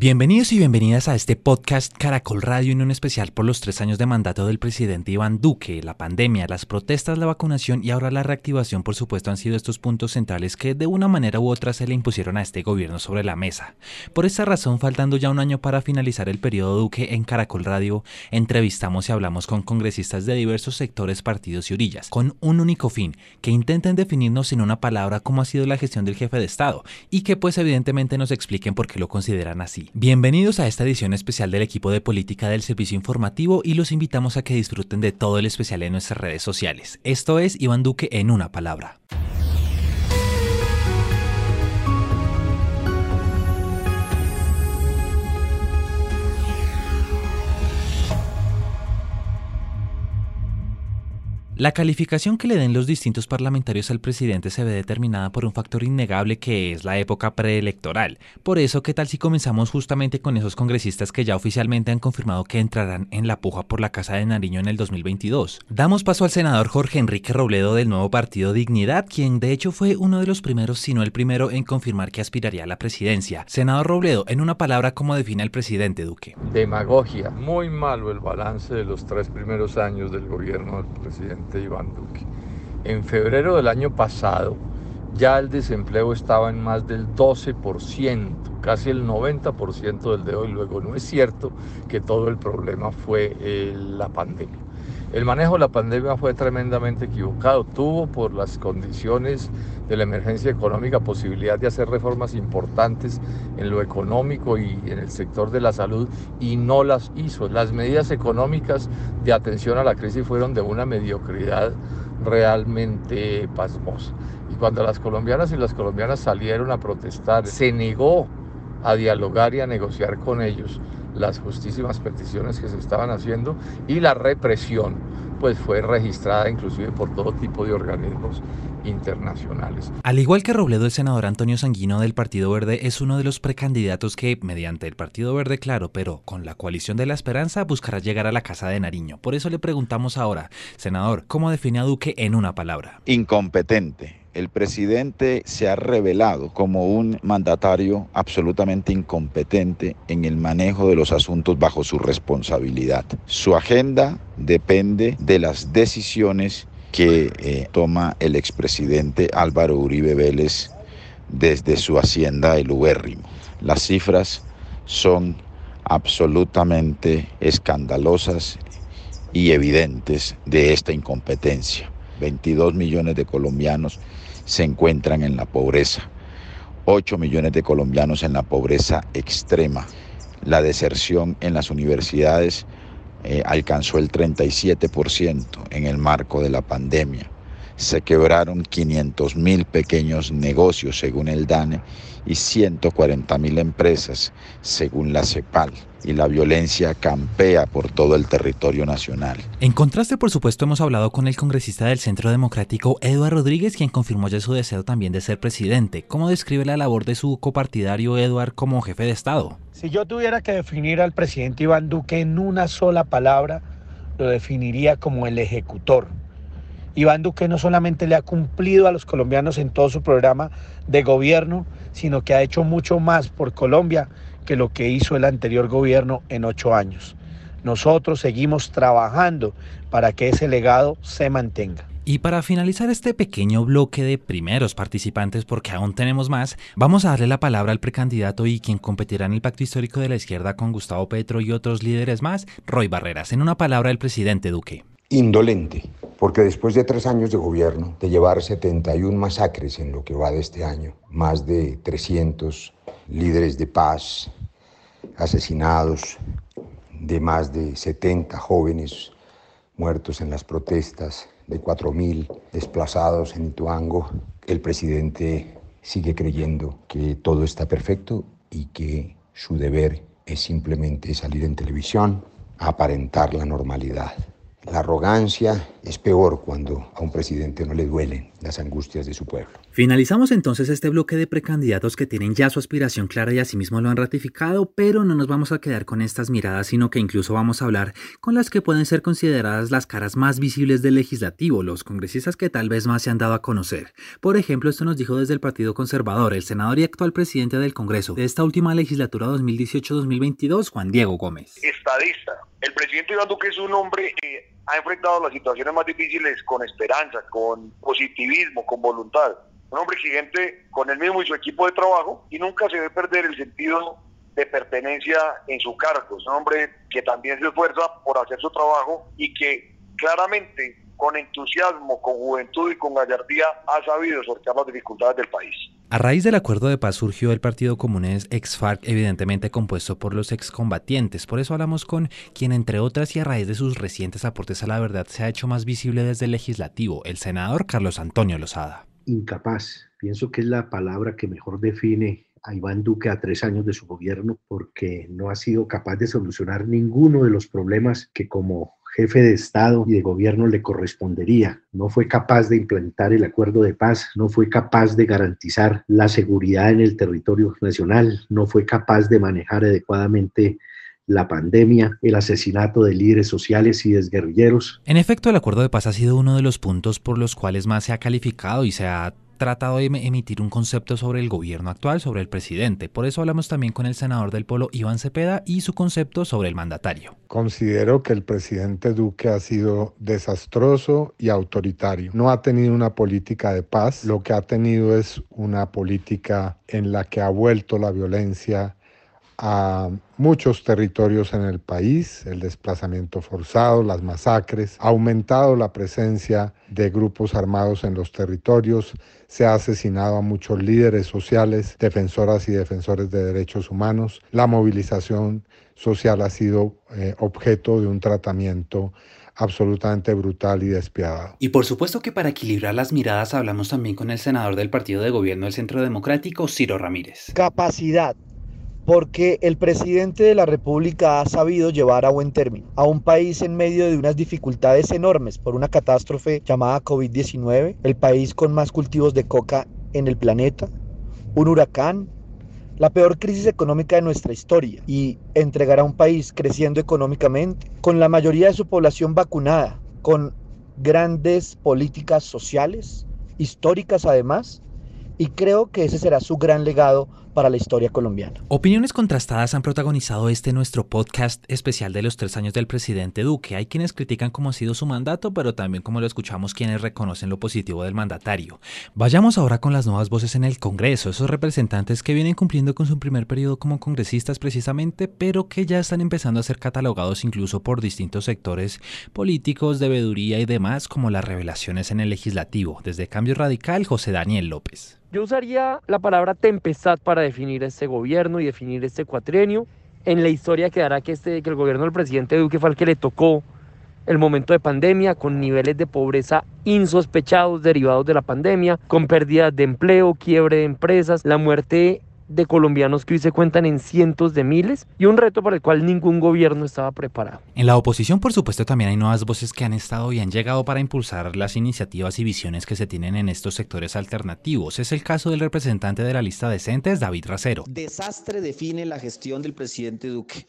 Bienvenidos y bienvenidas a este podcast Caracol Radio en un especial por los tres años de mandato del presidente Iván Duque, la pandemia, las protestas, la vacunación y ahora la reactivación, por supuesto, han sido estos puntos centrales que de una manera u otra se le impusieron a este gobierno sobre la mesa. Por esta razón, faltando ya un año para finalizar el periodo Duque en Caracol Radio, entrevistamos y hablamos con congresistas de diversos sectores, partidos y orillas, con un único fin, que intenten definirnos en una palabra cómo ha sido la gestión del jefe de Estado y que pues evidentemente nos expliquen por qué lo consideran así. Bienvenidos a esta edición especial del equipo de política del servicio informativo y los invitamos a que disfruten de todo el especial en nuestras redes sociales. Esto es Iván Duque en una palabra. La calificación que le den los distintos parlamentarios al presidente se ve determinada por un factor innegable que es la época preelectoral. Por eso, ¿qué tal si comenzamos justamente con esos congresistas que ya oficialmente han confirmado que entrarán en la puja por la Casa de Nariño en el 2022? Damos paso al senador Jorge Enrique Robledo del nuevo partido Dignidad, quien de hecho fue uno de los primeros, si no el primero, en confirmar que aspiraría a la presidencia. Senador Robledo, en una palabra, ¿cómo define al presidente Duque? Demagogia. Muy malo el balance de los tres primeros años del gobierno del presidente Iván Duque. En febrero del año pasado ya el desempleo estaba en más del 12%, casi el 90% del de hoy. Luego no es cierto que todo el problema fue eh, la pandemia. El manejo de la pandemia fue tremendamente equivocado. Tuvo por las condiciones de la emergencia económica posibilidad de hacer reformas importantes en lo económico y en el sector de la salud y no las hizo. Las medidas económicas de atención a la crisis fueron de una mediocridad realmente pasmosa. Y cuando las colombianas y las colombianas salieron a protestar, se negó a dialogar y a negociar con ellos las justísimas peticiones que se estaban haciendo y la represión pues fue registrada inclusive por todo tipo de organismos internacionales. Al igual que Robledo, el senador Antonio Sanguino del Partido Verde es uno de los precandidatos que, mediante el Partido Verde, claro, pero con la coalición de la esperanza, buscará llegar a la Casa de Nariño. Por eso le preguntamos ahora, senador, ¿cómo define a Duque en una palabra? Incompetente el presidente se ha revelado como un mandatario absolutamente incompetente en el manejo de los asuntos bajo su responsabilidad. Su agenda depende de las decisiones que eh, toma el expresidente Álvaro Uribe Vélez desde su hacienda el Ubérrimo. Las cifras son absolutamente escandalosas y evidentes de esta incompetencia. 22 millones de colombianos se encuentran en la pobreza, 8 millones de colombianos en la pobreza extrema. La deserción en las universidades eh, alcanzó el 37% en el marco de la pandemia. Se quebraron 500 mil pequeños negocios según el DANE y 140 mil empresas según la CEPAL y la violencia campea por todo el territorio nacional. En contraste, por supuesto, hemos hablado con el congresista del Centro Democrático, Eduardo Rodríguez, quien confirmó ya su deseo también de ser presidente. ¿Cómo describe la labor de su copartidario Eduardo como jefe de Estado? Si yo tuviera que definir al presidente Iván Duque en una sola palabra, lo definiría como el ejecutor. Iván Duque no solamente le ha cumplido a los colombianos en todo su programa de gobierno, sino que ha hecho mucho más por Colombia que lo que hizo el anterior gobierno en ocho años. Nosotros seguimos trabajando para que ese legado se mantenga. Y para finalizar este pequeño bloque de primeros participantes, porque aún tenemos más, vamos a darle la palabra al precandidato y quien competirá en el pacto histórico de la izquierda con Gustavo Petro y otros líderes más, Roy Barreras. En una palabra, el presidente Duque. Indolente, porque después de tres años de gobierno, de llevar 71 masacres en lo que va de este año, más de 300 líderes de paz asesinados, de más de 70 jóvenes muertos en las protestas, de 4.000 desplazados en Ituango, el presidente sigue creyendo que todo está perfecto y que su deber es simplemente salir en televisión, aparentar la normalidad. La arrogancia es peor cuando a un presidente no le duelen las angustias de su pueblo. Finalizamos entonces este bloque de precandidatos que tienen ya su aspiración clara y asimismo lo han ratificado, pero no nos vamos a quedar con estas miradas, sino que incluso vamos a hablar con las que pueden ser consideradas las caras más visibles del legislativo, los congresistas que tal vez más se han dado a conocer. Por ejemplo, esto nos dijo desde el Partido Conservador el senador y actual presidente del Congreso de esta última legislatura 2018-2022, Juan Diego Gómez. Estadista. El presidente Iván Duque es un hombre que ha enfrentado las situaciones más difíciles con esperanza, con positivismo, con voluntad. Un hombre exigente con él mismo y su equipo de trabajo y nunca se debe perder el sentido de pertenencia en su cargo. Es un hombre que también se esfuerza por hacer su trabajo y que claramente con entusiasmo, con juventud y con gallardía ha sabido sortear las dificultades del país. A raíz del acuerdo de paz surgió el Partido Comunes ex-FARC, evidentemente compuesto por los excombatientes. Por eso hablamos con quien, entre otras y a raíz de sus recientes aportes a la verdad, se ha hecho más visible desde el legislativo, el senador Carlos Antonio Lozada. Incapaz, pienso que es la palabra que mejor define a Iván Duque a tres años de su gobierno porque no ha sido capaz de solucionar ninguno de los problemas que como jefe de Estado y de gobierno le correspondería. No fue capaz de implementar el acuerdo de paz, no fue capaz de garantizar la seguridad en el territorio nacional, no fue capaz de manejar adecuadamente la pandemia, el asesinato de líderes sociales y desguerrilleros. En efecto, el acuerdo de paz ha sido uno de los puntos por los cuales más se ha calificado y se ha tratado de emitir un concepto sobre el gobierno actual, sobre el presidente. Por eso hablamos también con el senador del Polo, Iván Cepeda, y su concepto sobre el mandatario. Considero que el presidente Duque ha sido desastroso y autoritario. No ha tenido una política de paz, lo que ha tenido es una política en la que ha vuelto la violencia a muchos territorios en el país, el desplazamiento forzado, las masacres, ha aumentado la presencia de grupos armados en los territorios, se ha asesinado a muchos líderes sociales, defensoras y defensores de derechos humanos, la movilización social ha sido eh, objeto de un tratamiento absolutamente brutal y despiadado. Y por supuesto que para equilibrar las miradas hablamos también con el senador del partido de gobierno del Centro Democrático, Ciro Ramírez. Capacidad porque el presidente de la República ha sabido llevar a buen término a un país en medio de unas dificultades enormes por una catástrofe llamada COVID-19, el país con más cultivos de coca en el planeta, un huracán, la peor crisis económica de nuestra historia y entregar a un país creciendo económicamente, con la mayoría de su población vacunada, con grandes políticas sociales, históricas además, y creo que ese será su gran legado para la historia colombiana. Opiniones contrastadas han protagonizado este nuestro podcast especial de los tres años del presidente Duque. Hay quienes critican cómo ha sido su mandato, pero también como lo escuchamos quienes reconocen lo positivo del mandatario. Vayamos ahora con las nuevas voces en el Congreso, esos representantes que vienen cumpliendo con su primer periodo como congresistas precisamente, pero que ya están empezando a ser catalogados incluso por distintos sectores políticos, de veeduría y demás, como las revelaciones en el legislativo. Desde Cambio Radical, José Daniel López. Yo usaría la palabra tempestad para definir este gobierno y definir este cuatrienio. En la historia quedará que, este, que el gobierno del presidente Duque fue el que le tocó el momento de pandemia, con niveles de pobreza insospechados derivados de la pandemia, con pérdidas de empleo, quiebre de empresas, la muerte de colombianos que hoy se cuentan en cientos de miles y un reto para el cual ningún gobierno estaba preparado. En la oposición, por supuesto, también hay nuevas voces que han estado y han llegado para impulsar las iniciativas y visiones que se tienen en estos sectores alternativos. Es el caso del representante de la lista decentes, David Racero. Desastre define la gestión del presidente Duque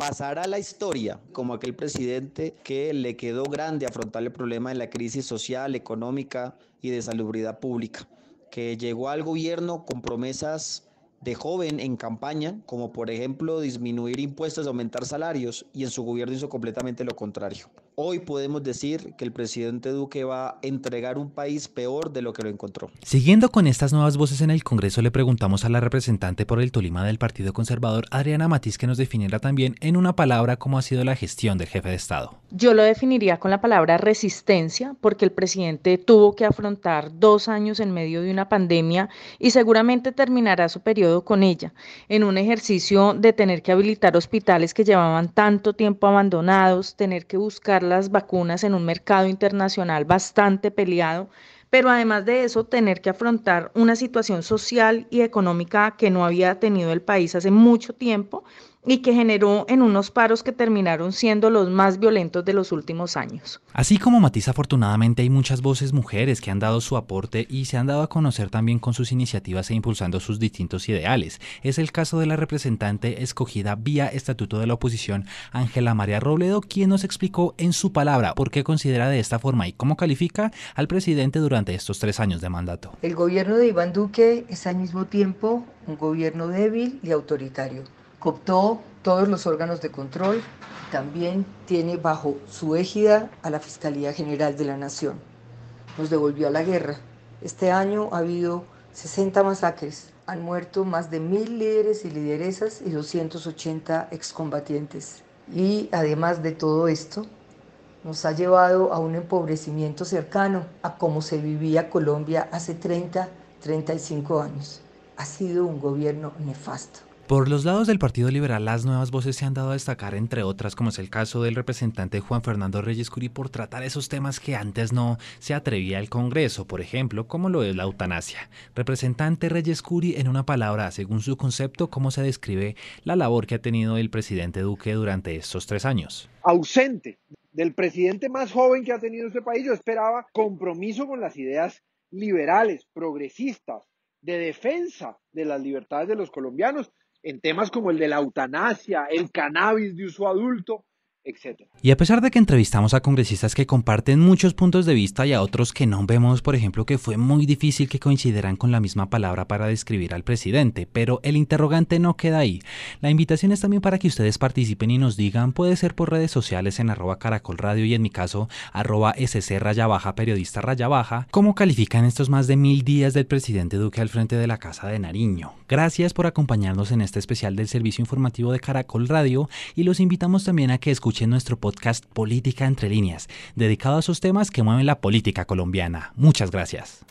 pasará a la historia como aquel presidente que le quedó grande afrontar el problema de la crisis social, económica y de salubridad pública, que llegó al gobierno con promesas de joven en campaña, como por ejemplo disminuir impuestos, aumentar salarios, y en su gobierno hizo completamente lo contrario. Hoy podemos decir que el presidente Duque va a entregar un país peor de lo que lo encontró. Siguiendo con estas nuevas voces en el Congreso, le preguntamos a la representante por el Tolima del Partido Conservador, Adriana Matiz, que nos definiera también en una palabra cómo ha sido la gestión del jefe de Estado. Yo lo definiría con la palabra resistencia, porque el presidente tuvo que afrontar dos años en medio de una pandemia y seguramente terminará su periodo con ella, en un ejercicio de tener que habilitar hospitales que llevaban tanto tiempo abandonados, tener que buscar las vacunas en un mercado internacional bastante peleado, pero además de eso tener que afrontar una situación social y económica que no había tenido el país hace mucho tiempo y que generó en unos paros que terminaron siendo los más violentos de los últimos años. Así como Matiz, afortunadamente hay muchas voces mujeres que han dado su aporte y se han dado a conocer también con sus iniciativas e impulsando sus distintos ideales. Es el caso de la representante escogida vía Estatuto de la Oposición, Ángela María Robledo, quien nos explicó en su palabra por qué considera de esta forma y cómo califica al presidente durante estos tres años de mandato. El gobierno de Iván Duque es al mismo tiempo un gobierno débil y autoritario cooptó todos los órganos de control, también tiene bajo su égida a la Fiscalía General de la Nación. Nos devolvió a la guerra. Este año ha habido 60 masacres, han muerto más de mil líderes y lideresas y 280 excombatientes. Y además de todo esto, nos ha llevado a un empobrecimiento cercano a cómo se vivía Colombia hace 30, 35 años. Ha sido un gobierno nefasto. Por los lados del Partido Liberal, las nuevas voces se han dado a destacar, entre otras, como es el caso del representante Juan Fernando Reyes Curi, por tratar esos temas que antes no se atrevía el Congreso, por ejemplo, como lo es la eutanasia. Representante Reyes Curi, en una palabra, según su concepto, ¿cómo se describe la labor que ha tenido el presidente Duque durante estos tres años? Ausente del presidente más joven que ha tenido este país, yo esperaba compromiso con las ideas liberales, progresistas, de defensa de las libertades de los colombianos en temas como el de la eutanasia, el cannabis de uso adulto, y a pesar de que entrevistamos a congresistas que comparten muchos puntos de vista y a otros que no vemos, por ejemplo, que fue muy difícil que coincidieran con la misma palabra para describir al presidente, pero el interrogante no queda ahí. La invitación es también para que ustedes participen y nos digan, puede ser por redes sociales en arroba caracol y en mi caso arroba sc raya baja periodista raya baja, cómo califican estos más de mil días del presidente Duque al frente de la Casa de Nariño. Gracias por acompañarnos en este especial del servicio informativo de Caracol Radio y los invitamos también a que escuchen escuchen nuestro podcast Política entre líneas, dedicado a esos temas que mueven la política colombiana. Muchas gracias.